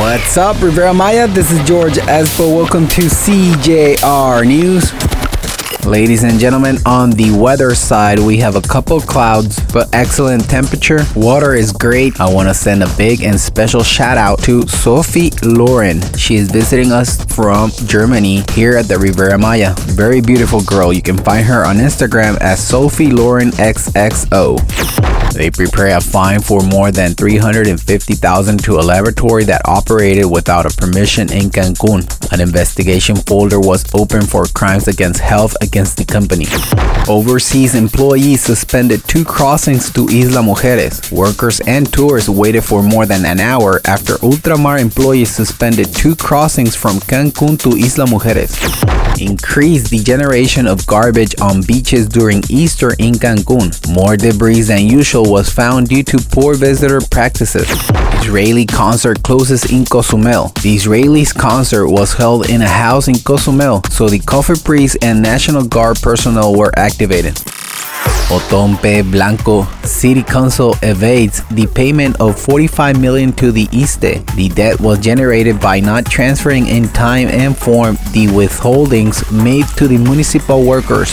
What's up, Riviera Maya? This is George Espo. Welcome to CJR News. Ladies and gentlemen, on the weather side, we have a couple clouds, but excellent temperature. Water is great. I want to send a big and special shout out to Sophie Lauren. She is visiting us from Germany here at the Riviera Maya. Very beautiful girl. You can find her on Instagram as Sophie Lauren XXO. They prepare a fine for more than 350,000 to a laboratory that operated without a permission in Cancun. An investigation folder was opened for crimes against health against the company. Overseas employees suspended two crossings to Isla Mujeres. Workers and tourists waited for more than an hour after Ultramar employees suspended two crossings from Cancun to Isla Mujeres. Increased the generation of garbage on beaches during Easter in Cancun. More debris than usual was found due to poor visitor practices. Israeli concert closes in Cozumel. The Israelis concert was held in a house in Cozumel, so the COFEPRIS and National Guard personnel were activated. Othón P. Blanco City Council evades the payment of 45 million to the ISSSTE. The debt was generated by not transferring in time and form the withholdings made to the municipal workers.